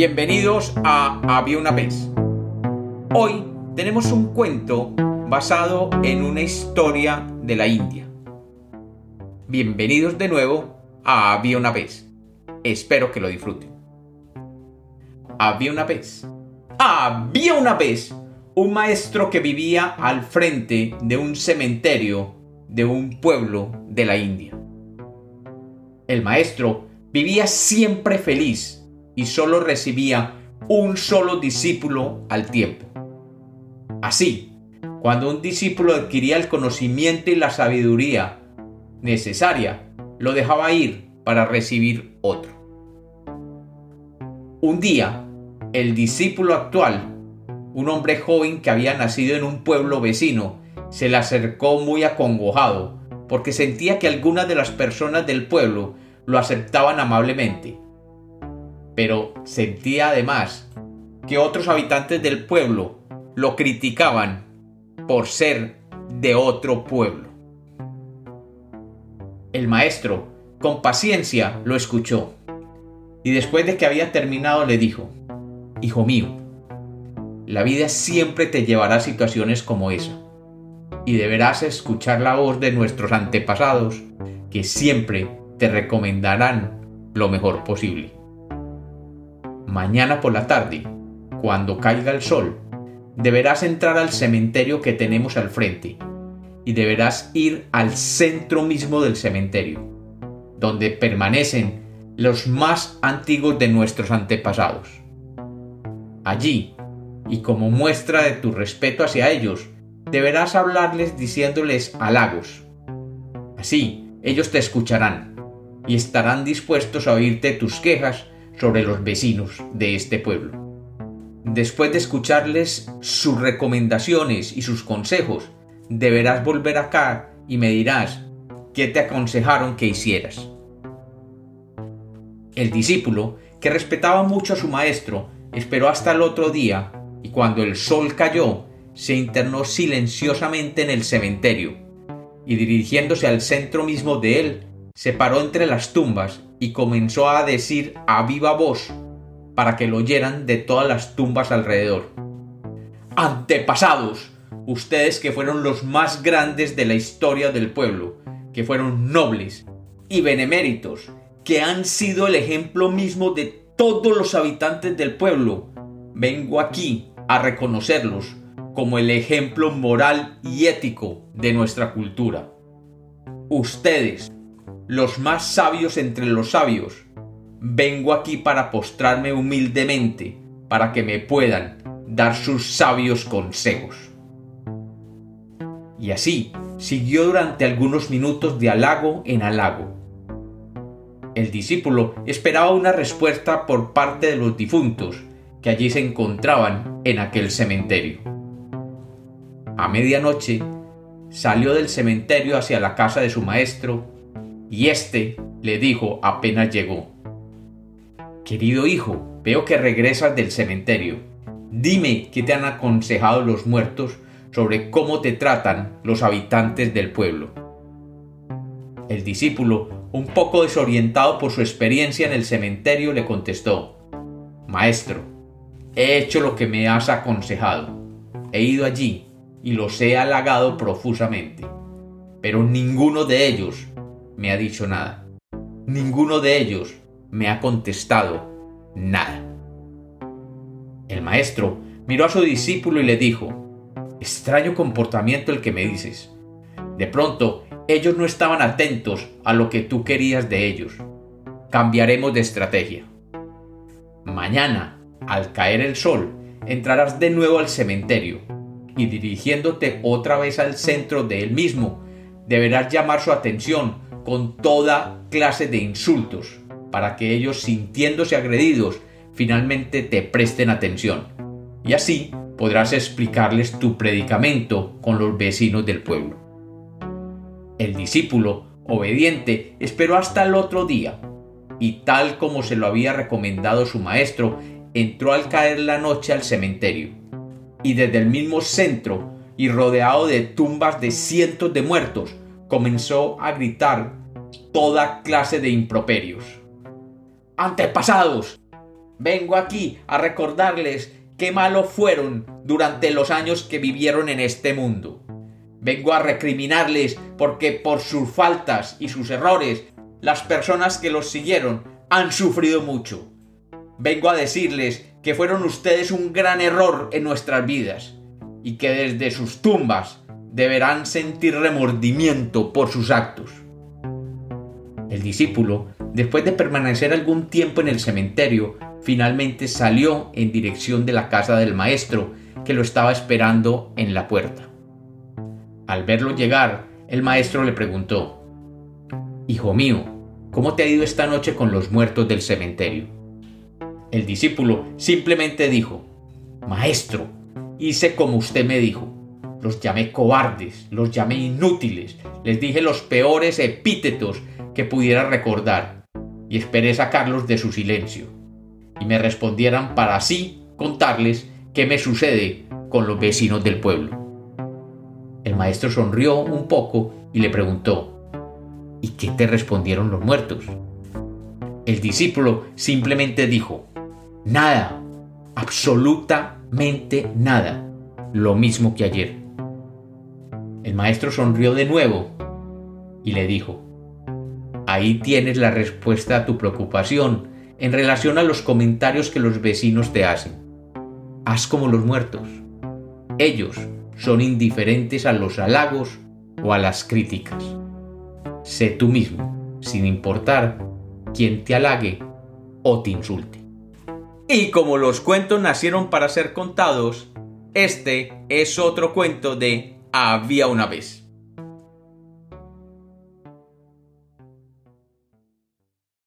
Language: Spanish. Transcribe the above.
Bienvenidos a Había una vez. Hoy tenemos un cuento basado en una historia de la India. Bienvenidos de nuevo a Había una vez. Espero que lo disfruten. Había una vez. Había una vez un maestro que vivía al frente de un cementerio de un pueblo de la India. El maestro vivía siempre feliz y solo recibía un solo discípulo al tiempo. Así, cuando un discípulo adquiría el conocimiento y la sabiduría necesaria, lo dejaba ir para recibir otro. Un día, el discípulo actual, un hombre joven que había nacido en un pueblo vecino, se le acercó muy acongojado, porque sentía que algunas de las personas del pueblo lo aceptaban amablemente. Pero sentía además que otros habitantes del pueblo lo criticaban por ser de otro pueblo. El maestro, con paciencia, lo escuchó y después de que había terminado le dijo, Hijo mío, la vida siempre te llevará a situaciones como esa y deberás escuchar la voz de nuestros antepasados que siempre te recomendarán lo mejor posible. Mañana por la tarde, cuando caiga el sol, deberás entrar al cementerio que tenemos al frente y deberás ir al centro mismo del cementerio, donde permanecen los más antiguos de nuestros antepasados. Allí, y como muestra de tu respeto hacia ellos, deberás hablarles diciéndoles halagos. Así, ellos te escucharán y estarán dispuestos a oírte tus quejas sobre los vecinos de este pueblo. Después de escucharles sus recomendaciones y sus consejos, deberás volver acá y me dirás qué te aconsejaron que hicieras. El discípulo, que respetaba mucho a su maestro, esperó hasta el otro día y cuando el sol cayó, se internó silenciosamente en el cementerio y dirigiéndose al centro mismo de él, se paró entre las tumbas y comenzó a decir a viva voz para que lo oyeran de todas las tumbas alrededor. Antepasados, ustedes que fueron los más grandes de la historia del pueblo, que fueron nobles y beneméritos, que han sido el ejemplo mismo de todos los habitantes del pueblo, vengo aquí a reconocerlos como el ejemplo moral y ético de nuestra cultura. Ustedes, los más sabios entre los sabios, vengo aquí para postrarme humildemente para que me puedan dar sus sabios consejos. Y así siguió durante algunos minutos de halago en halago. El discípulo esperaba una respuesta por parte de los difuntos que allí se encontraban en aquel cementerio. A medianoche salió del cementerio hacia la casa de su maestro y éste le dijo apenas llegó, Querido hijo, veo que regresas del cementerio. Dime qué te han aconsejado los muertos sobre cómo te tratan los habitantes del pueblo. El discípulo, un poco desorientado por su experiencia en el cementerio, le contestó, Maestro, he hecho lo que me has aconsejado. He ido allí y los he halagado profusamente, pero ninguno de ellos me ha dicho nada. Ninguno de ellos me ha contestado nada. El maestro miró a su discípulo y le dijo, extraño comportamiento el que me dices. De pronto, ellos no estaban atentos a lo que tú querías de ellos. Cambiaremos de estrategia. Mañana, al caer el sol, entrarás de nuevo al cementerio y dirigiéndote otra vez al centro de él mismo, deberás llamar su atención con toda clase de insultos para que ellos, sintiéndose agredidos, finalmente te presten atención. Y así podrás explicarles tu predicamento con los vecinos del pueblo. El discípulo, obediente, esperó hasta el otro día, y tal como se lo había recomendado su maestro, entró al caer la noche al cementerio, y desde el mismo centro, y rodeado de tumbas de cientos de muertos, comenzó a gritar toda clase de improperios antepasados, vengo aquí a recordarles qué malos fueron durante los años que vivieron en este mundo. Vengo a recriminarles porque por sus faltas y sus errores las personas que los siguieron han sufrido mucho. Vengo a decirles que fueron ustedes un gran error en nuestras vidas y que desde sus tumbas deberán sentir remordimiento por sus actos. El discípulo, después de permanecer algún tiempo en el cementerio, finalmente salió en dirección de la casa del maestro, que lo estaba esperando en la puerta. Al verlo llegar, el maestro le preguntó, Hijo mío, ¿cómo te ha ido esta noche con los muertos del cementerio? El discípulo simplemente dijo, Maestro, hice como usted me dijo. Los llamé cobardes, los llamé inútiles, les dije los peores epítetos que pudiera recordar y esperé sacarlos de su silencio y me respondieran para así contarles qué me sucede con los vecinos del pueblo. El maestro sonrió un poco y le preguntó, ¿y qué te respondieron los muertos? El discípulo simplemente dijo, nada, absolutamente nada, lo mismo que ayer. El maestro sonrió de nuevo y le dijo, ahí tienes la respuesta a tu preocupación en relación a los comentarios que los vecinos te hacen. Haz como los muertos. Ellos son indiferentes a los halagos o a las críticas. Sé tú mismo, sin importar quién te halague o te insulte. Y como los cuentos nacieron para ser contados, este es otro cuento de Había una vez.